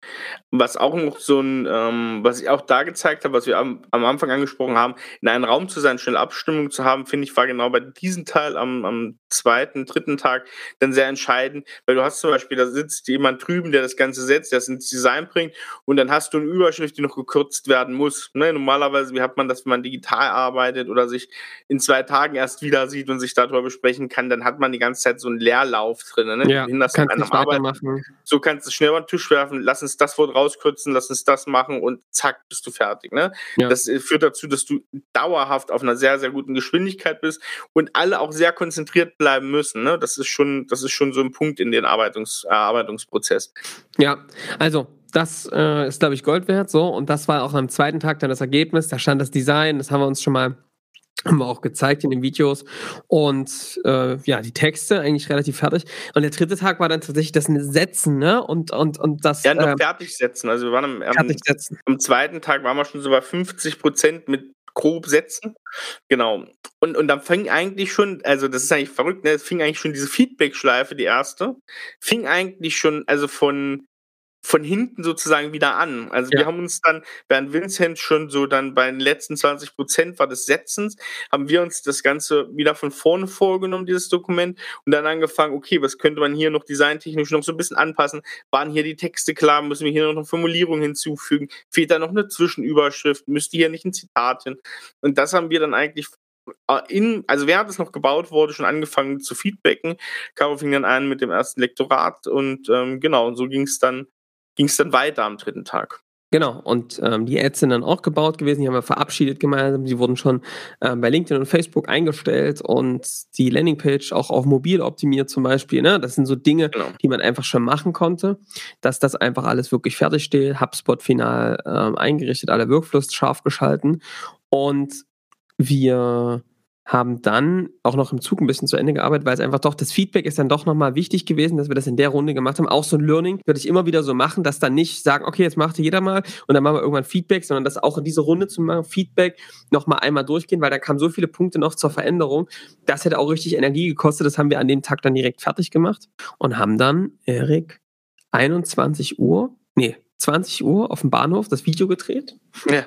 Was auch noch so ein, ähm, was ich auch da gezeigt habe, was wir am, am, Anfang angesprochen haben, in einem Raum zu sein, schnell Abstimmung zu haben, finde ich, war genau bei diesem Teil am, am zweiten, dritten Tag dann sehr entscheidend, weil du hast zum Beispiel, da sitzt jemand drüben, der das Ganze setzt, der es ins Design bringt und dann hast du eine Überschrift, die noch gekürzt werden muss. Ne? Normalerweise, wie hat man das, wenn man digital arbeitet oder sich in zwei Tagen erst wieder sieht und sich darüber besprechen kann, dann hat man die ganze Zeit so einen Leerlauf drin. Ne? Ja, kannst nicht weitermachen machen. So kannst du schnell über den Tisch werfen, lass uns das Wort rauskürzen, lass uns das machen und zack, bist du fertig. Ne? Ja. Das äh, führt dazu, dass du dauerhaft auf einer sehr, sehr guten Geschwindigkeit bist und alle auch sehr konzentriert bleiben müssen. Ne? Das ist schon, das ist schon so ein Punkt in den Arbeitungs Erarbeitungsprozess. Ja, also das äh, ist, glaube ich, Gold wert. So, und das war auch am zweiten Tag dann das Ergebnis. Da stand das Design, das haben wir uns schon mal haben wir auch gezeigt in den Videos. Und äh, ja, die Texte eigentlich relativ fertig. Und der dritte Tag war dann tatsächlich das Setzen, ne? Und, und, und das. Ja, noch äh, fertig setzen. Also wir waren am, am, am, zweiten Tag waren wir schon so bei 50 Prozent mit grob setzen. Genau. Und, und dann fing eigentlich schon, also das ist eigentlich verrückt, ne? Es fing eigentlich schon diese Feedback-Schleife, die erste, fing eigentlich schon, also von von hinten sozusagen wieder an. Also ja. wir haben uns dann, während Vincent schon so dann bei den letzten 20 Prozent war des Setzens, haben wir uns das Ganze wieder von vorne vorgenommen, dieses Dokument, und dann angefangen, okay, was könnte man hier noch designtechnisch noch so ein bisschen anpassen? Waren hier die Texte klar? Müssen wir hier noch eine Formulierung hinzufügen? Fehlt da noch eine Zwischenüberschrift? Müsste hier nicht ein Zitat hin? Und das haben wir dann eigentlich äh, in, also während es noch gebaut wurde, schon angefangen zu feedbacken. Caro fing dann an mit dem ersten Lektorat und ähm, genau, und so ging es dann ging es dann weiter am dritten Tag. Genau, und ähm, die Ads sind dann auch gebaut gewesen, die haben wir verabschiedet gemeinsam, die wurden schon ähm, bei LinkedIn und Facebook eingestellt und die Landingpage auch auf mobil optimiert zum Beispiel. Ne? Das sind so Dinge, genau. die man einfach schon machen konnte, dass das einfach alles wirklich fertig steht, HubSpot final ähm, eingerichtet, alle Workflows scharf geschalten und wir haben dann auch noch im Zug ein bisschen zu Ende gearbeitet, weil es einfach doch, das Feedback ist dann doch nochmal wichtig gewesen, dass wir das in der Runde gemacht haben. Auch so ein Learning würde ich immer wieder so machen, dass dann nicht sagen, okay, jetzt macht jeder mal und dann machen wir irgendwann Feedback, sondern das auch in diese Runde zu machen, Feedback nochmal einmal durchgehen, weil da kamen so viele Punkte noch zur Veränderung. Das hätte auch richtig Energie gekostet. Das haben wir an dem Tag dann direkt fertig gemacht und haben dann, Erik, 21 Uhr, nee, 20 Uhr auf dem Bahnhof das Video gedreht. Ja.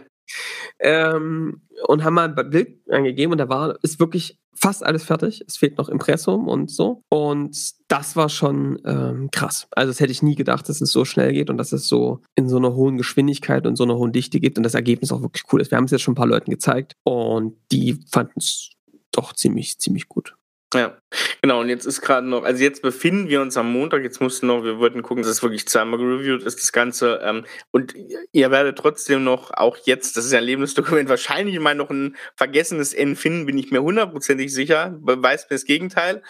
Ähm, und haben mal ein Bild angegeben und da war, ist wirklich fast alles fertig. Es fehlt noch Impressum und so. Und das war schon ähm, krass. Also das hätte ich nie gedacht, dass es so schnell geht und dass es so in so einer hohen Geschwindigkeit und so einer hohen Dichte gibt und das Ergebnis auch wirklich cool ist. Wir haben es jetzt schon ein paar Leuten gezeigt und die fanden es doch ziemlich, ziemlich gut. Ja, genau. Und jetzt ist gerade noch, also jetzt befinden wir uns am Montag. Jetzt mussten noch, wir wollten gucken, dass es wirklich zweimal gereviewt ist, das Ganze. Ähm, und ihr werdet trotzdem noch, auch jetzt, das ist ja ein Lebensdokument, wahrscheinlich mal noch ein vergessenes N finden, bin ich mir hundertprozentig sicher. Beweist mir das Gegenteil.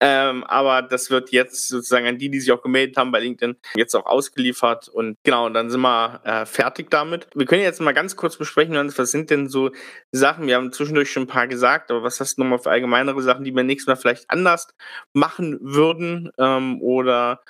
Ähm, aber das wird jetzt sozusagen an die, die sich auch gemeldet haben bei LinkedIn, jetzt auch ausgeliefert. Und genau, und dann sind wir äh, fertig damit. Wir können jetzt mal ganz kurz besprechen, was sind denn so Sachen, wir haben zwischendurch schon ein paar gesagt, aber was hast du nochmal für allgemeinere Sachen, die wir nächstes Mal vielleicht anders machen würden ähm, oder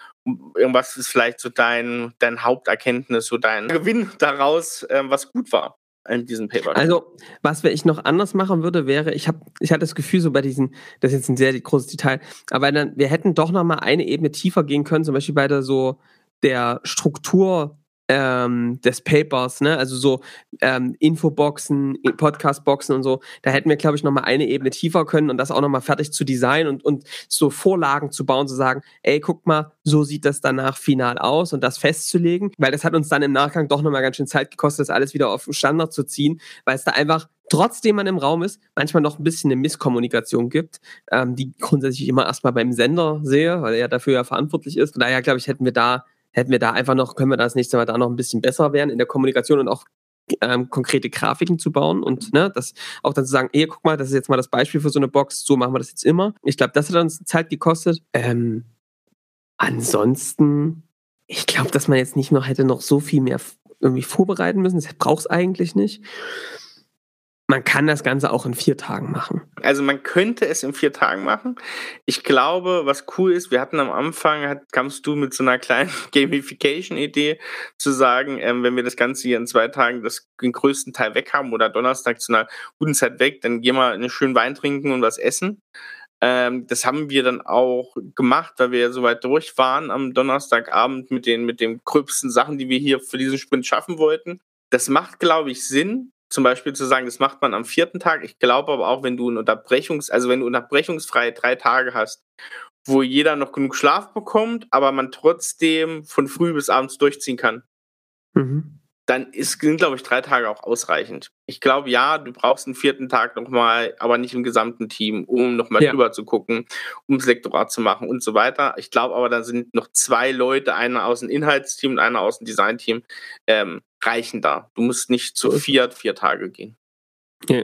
irgendwas ist vielleicht so dein, dein Haupterkenntnis, so dein Gewinn daraus, ähm, was gut war in diesem Paper. Also, was ich noch anders machen würde, wäre, ich habe, ich hatte das Gefühl, so bei diesen, das ist jetzt ein sehr großes Detail, aber dann, wir hätten doch noch mal eine Ebene tiefer gehen können, zum Beispiel bei der so der Struktur ähm, des Papers, ne? Also so ähm, Infoboxen, Podcastboxen und so. Da hätten wir, glaube ich, nochmal eine Ebene tiefer können und das auch nochmal fertig zu designen und, und so Vorlagen zu bauen, zu sagen, ey, guck mal, so sieht das danach final aus und das festzulegen, weil das hat uns dann im Nachgang doch nochmal ganz schön Zeit gekostet, das alles wieder auf Standard zu ziehen, weil es da einfach trotzdem man im Raum ist, manchmal noch ein bisschen eine Misskommunikation gibt, ähm, die grundsätzlich immer erstmal beim Sender sehe, weil er dafür ja verantwortlich ist. Von daher, glaube ich, hätten wir da hätten wir da einfach noch, können wir das nächste Mal da noch ein bisschen besser werden in der Kommunikation und auch ähm, konkrete Grafiken zu bauen und ne, das auch dann zu sagen, hey, guck mal, das ist jetzt mal das Beispiel für so eine Box, so machen wir das jetzt immer. Ich glaube, das hat uns Zeit gekostet. Ähm, ansonsten, ich glaube, dass man jetzt nicht noch hätte noch so viel mehr irgendwie vorbereiten müssen. Das braucht es eigentlich nicht. Man kann das Ganze auch in vier Tagen machen. Also man könnte es in vier Tagen machen. Ich glaube, was cool ist, wir hatten am Anfang, hat, kamst du mit so einer kleinen Gamification-Idee zu sagen, ähm, wenn wir das Ganze hier in zwei Tagen das, den größten Teil weg haben oder Donnerstag zu einer guten Zeit weg, dann gehen wir einen schönen Wein trinken und was essen. Ähm, das haben wir dann auch gemacht, weil wir ja so weit durch waren am Donnerstagabend mit den, mit den gröbsten Sachen, die wir hier für diesen Sprint schaffen wollten. Das macht, glaube ich, Sinn, zum Beispiel zu sagen, das macht man am vierten Tag. Ich glaube aber auch, wenn du ein Unterbrechungs, also wenn du unterbrechungsfreie drei Tage hast, wo jeder noch genug Schlaf bekommt, aber man trotzdem von früh bis abends durchziehen kann. Mhm dann ist, sind, glaube ich, drei Tage auch ausreichend. Ich glaube, ja, du brauchst einen vierten Tag nochmal, aber nicht im gesamten Team, um nochmal ja. drüber zu gucken, um das Lektorat zu machen und so weiter. Ich glaube aber, da sind noch zwei Leute, einer aus dem Inhaltsteam und einer aus dem Designteam, ähm, reichen da. Du musst nicht zu viert vier Tage gehen. Ja.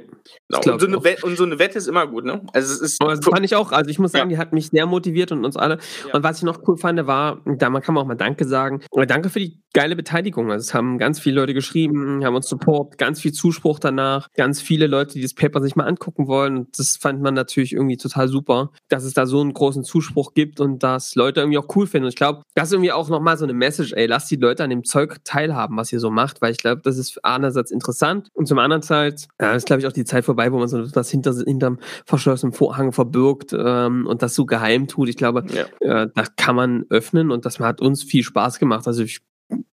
Genau. Und, so eine Wette, und, so eine Wette, ist immer gut, ne? Also es ist. Aber das fand ich auch. Also ich muss sagen, ja. die hat mich sehr motiviert und uns alle. Ja. Und was ich noch cool fand, war, da kann man auch mal Danke sagen. Danke für die geile Beteiligung. Also es haben ganz viele Leute geschrieben, haben uns Support, ganz viel Zuspruch danach, ganz viele Leute, die das Paper sich mal angucken wollen. Und das fand man natürlich irgendwie total super, dass es da so einen großen Zuspruch gibt und dass Leute irgendwie auch cool finden. Und ich glaube, das ist irgendwie auch nochmal so eine Message, ey, lasst die Leute an dem Zeug teilhaben, was ihr so macht, weil ich glaube, das ist einerseits interessant und zum anderen Zeit, ja, ist glaube ich auch die Zeit vorbei, wo man so was hinter, hinterm verschlossenen Vorhang verbirgt ähm, und das so geheim tut. Ich glaube, ja. äh, das kann man öffnen und das hat uns viel Spaß gemacht. Also ich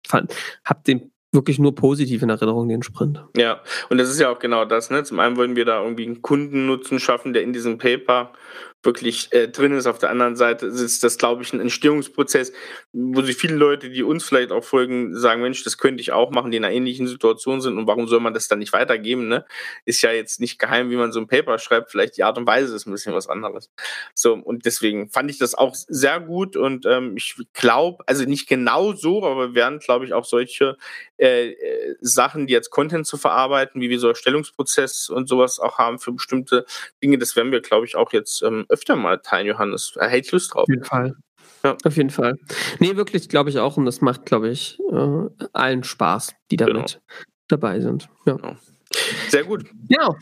fand, hab den wirklich nur positiv in Erinnerung, den Sprint. Ja, und das ist ja auch genau das. Ne? Zum einen wollen wir da irgendwie einen Kundennutzen schaffen, der in diesem Paper wirklich äh, drin ist. Auf der anderen Seite ist das, glaube ich, ein Entstehungsprozess, wo sich viele Leute, die uns vielleicht auch folgen, sagen, Mensch, das könnte ich auch machen, die in einer ähnlichen Situation sind und warum soll man das dann nicht weitergeben? Ne? Ist ja jetzt nicht geheim, wie man so ein Paper schreibt, vielleicht die Art und Weise ist ein bisschen was anderes. So, und deswegen fand ich das auch sehr gut und ähm, ich glaube, also nicht genau so, aber wir werden, glaube ich, auch solche äh, äh, Sachen, die jetzt Content zu verarbeiten, wie wir so Erstellungsprozess und sowas auch haben für bestimmte Dinge, das werden wir, glaube ich, auch jetzt ähm, öfter mal teilen, Johannes. Er hält Lust drauf. Auf jeden Fall. Ja. Auf jeden Fall. Nee, wirklich, glaube ich auch. Und das macht, glaube ich, äh, allen Spaß, die damit genau. dabei sind. Ja. Genau. Sehr gut. Ja.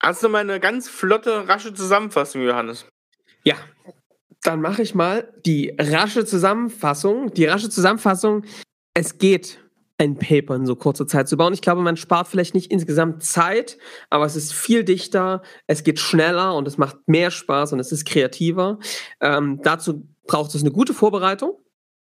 Hast du mal eine ganz flotte, rasche Zusammenfassung, Johannes? Ja. Dann mache ich mal die rasche Zusammenfassung. Die rasche Zusammenfassung. Es geht ein Paper in so kurzer Zeit zu bauen. Ich glaube, man spart vielleicht nicht insgesamt Zeit, aber es ist viel dichter, es geht schneller und es macht mehr Spaß und es ist kreativer. Ähm, dazu braucht es eine gute Vorbereitung.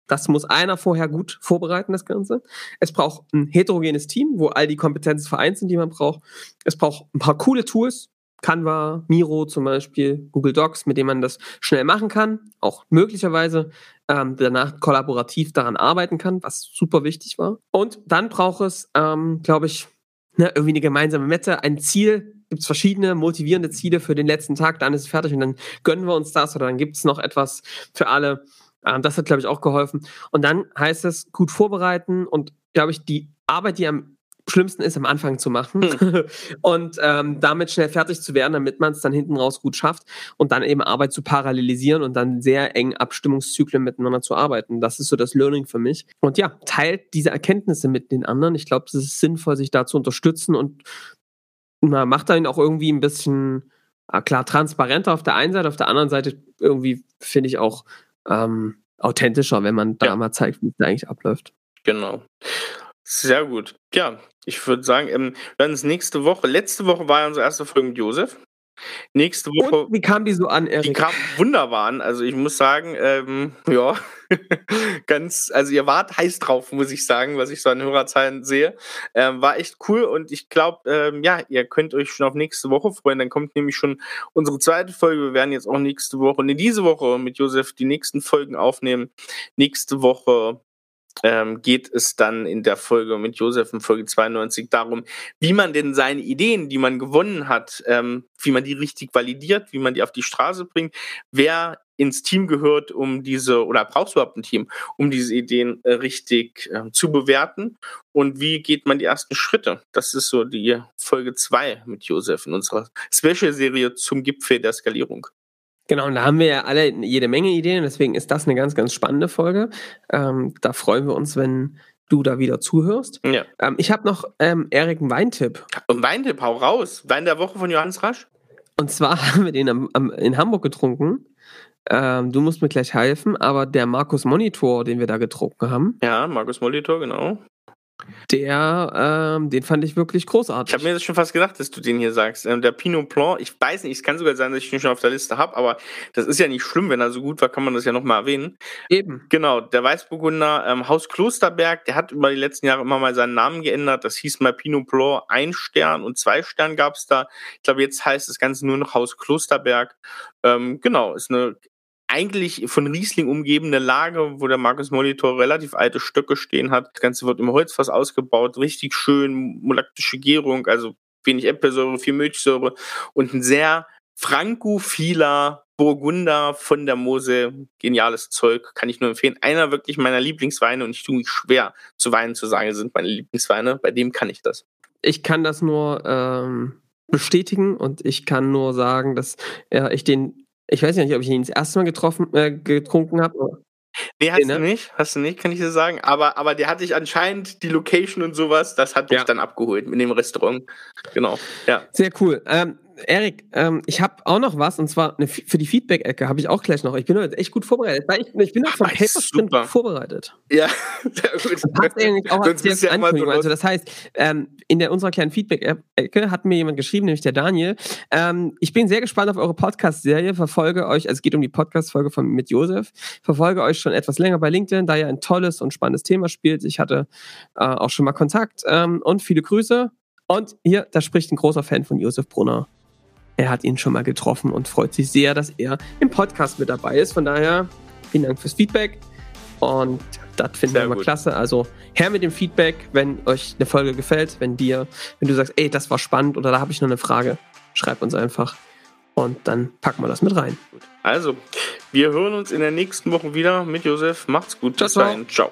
Das muss einer vorher gut vorbereiten, das Ganze. Es braucht ein heterogenes Team, wo all die Kompetenzen vereint sind, die man braucht. Es braucht ein paar coole Tools, Canva, Miro zum Beispiel, Google Docs, mit dem man das schnell machen kann, auch möglicherweise ähm, danach kollaborativ daran arbeiten kann, was super wichtig war. Und dann braucht es, ähm, glaube ich, ne, irgendwie eine gemeinsame Mette, ein Ziel. Gibt es verschiedene motivierende Ziele für den letzten Tag, dann ist es fertig und dann gönnen wir uns das oder dann gibt es noch etwas für alle. Ähm, das hat, glaube ich, auch geholfen. Und dann heißt es gut vorbereiten und, glaube ich, die Arbeit, die am schlimmsten ist, am Anfang zu machen hm. und ähm, damit schnell fertig zu werden, damit man es dann hinten raus gut schafft und dann eben Arbeit zu parallelisieren und dann sehr eng Abstimmungszyklen miteinander zu arbeiten. Das ist so das Learning für mich. Und ja, teilt diese Erkenntnisse mit den anderen. Ich glaube, es ist sinnvoll, sich da zu unterstützen und man macht dann auch irgendwie ein bisschen, ah, klar, transparenter auf der einen Seite, auf der anderen Seite irgendwie finde ich auch ähm, authentischer, wenn man da ja. mal zeigt, wie es da eigentlich abläuft. Genau. Sehr gut. Ja, ich würde sagen, ähm, wir werden es nächste Woche. Letzte Woche war ja unsere erste Folge mit Josef. Nächste Woche. Und wie kam die so an, Erik? Die kam wunderbar an. Also ich muss sagen, ähm, ja, ganz, also ihr wart heiß drauf, muss ich sagen, was ich so an Hörerzahlen sehe. Ähm, war echt cool und ich glaube, ähm, ja, ihr könnt euch schon auf nächste Woche freuen. Dann kommt nämlich schon unsere zweite Folge. Wir werden jetzt auch nächste Woche, ne, diese Woche mit Josef die nächsten Folgen aufnehmen. Nächste Woche ähm, geht es dann in der Folge mit Josef in Folge 92 darum, wie man denn seine Ideen, die man gewonnen hat, ähm, wie man die richtig validiert, wie man die auf die Straße bringt, wer ins Team gehört, um diese, oder brauchst du überhaupt ein Team, um diese Ideen äh, richtig äh, zu bewerten und wie geht man die ersten Schritte? Das ist so die Folge 2 mit Josef in unserer Special-Serie zum Gipfel der Skalierung. Genau, und da haben wir ja alle jede Menge Ideen, deswegen ist das eine ganz, ganz spannende Folge. Ähm, da freuen wir uns, wenn du da wieder zuhörst. Ja. Ähm, ich habe noch ähm, Erik einen Weintipp. Ein Weintipp, hau raus. Wein der Woche von Johannes Rasch. Und zwar haben wir den am, am, in Hamburg getrunken. Ähm, du musst mir gleich helfen, aber der Markus Monitor, den wir da getrunken haben. Ja, Markus Monitor, genau. Der, ähm, den fand ich wirklich großartig. Ich habe mir das schon fast gedacht, dass du den hier sagst. Ähm, der Pinot Blanc, ich weiß nicht, es kann sogar sein, dass ich den schon auf der Liste habe, aber das ist ja nicht schlimm, wenn er so gut war, kann man das ja nochmal erwähnen. Eben. Genau, der Weißburgunder ähm, Haus Klosterberg, der hat über die letzten Jahre immer mal seinen Namen geändert. Das hieß mal Pinot Blanc ein Stern und zwei Stern gab es da. Ich glaube, jetzt heißt das Ganze nur noch Haus Klosterberg. Ähm, genau, ist eine eigentlich von Riesling umgebene Lage, wo der Markus Monitor relativ alte Stöcke stehen hat. Das Ganze wird im Holzfass ausgebaut, richtig schön, molaktische Gärung, also wenig Äpfelsäure, viel Milchsäure und ein sehr frankophiler Burgunder von der Mose. Geniales Zeug, kann ich nur empfehlen. Einer wirklich meiner Lieblingsweine und ich tue mich schwer zu Weinen zu sagen, sind meine Lieblingsweine. Bei dem kann ich das. Ich kann das nur ähm, bestätigen und ich kann nur sagen, dass äh, ich den, ich weiß nicht, ob ich ihn das erste Mal getroffen, äh, getrunken habe. Nee, hast nee, ne? du nicht, hast du nicht, kann ich dir sagen. Aber, aber der hat dich anscheinend, die Location und sowas, das hat dich ja. dann abgeholt mit dem Restaurant. Genau, ja. Sehr cool. Ähm, Erik, ähm, ich habe auch noch was und zwar eine, für die Feedback-Ecke habe ich auch gleich noch. Ich bin heute echt gut vorbereitet. Ich, ich bin auch vom Paper Sprint vorbereitet. Ja, sehr gut. Das passt eigentlich auch als ja Ankündigung. Also das heißt, ähm, in der unserer kleinen Feedback-Ecke hat mir jemand geschrieben, nämlich der Daniel. Ähm, ich bin sehr gespannt auf eure Podcast-Serie. Verfolge euch, also es geht um die Podcast-Folge von mit Josef. Verfolge euch schon etwas länger bei LinkedIn, da ihr ein tolles und spannendes Thema spielt. Ich hatte äh, auch schon mal Kontakt ähm, und viele Grüße. Und hier, da spricht ein großer Fan von Josef Brunner. Er hat ihn schon mal getroffen und freut sich sehr, dass er im Podcast mit dabei ist. Von daher, vielen Dank fürs Feedback. Und das finden wir immer klasse. Also her mit dem Feedback, wenn euch eine Folge gefällt, wenn dir, wenn du sagst, ey, das war spannend oder da habe ich noch eine Frage, schreib uns einfach und dann packen wir das mit rein. Also, wir hören uns in der nächsten Woche wieder mit Josef. Macht's gut. Bis dahin. Ciao.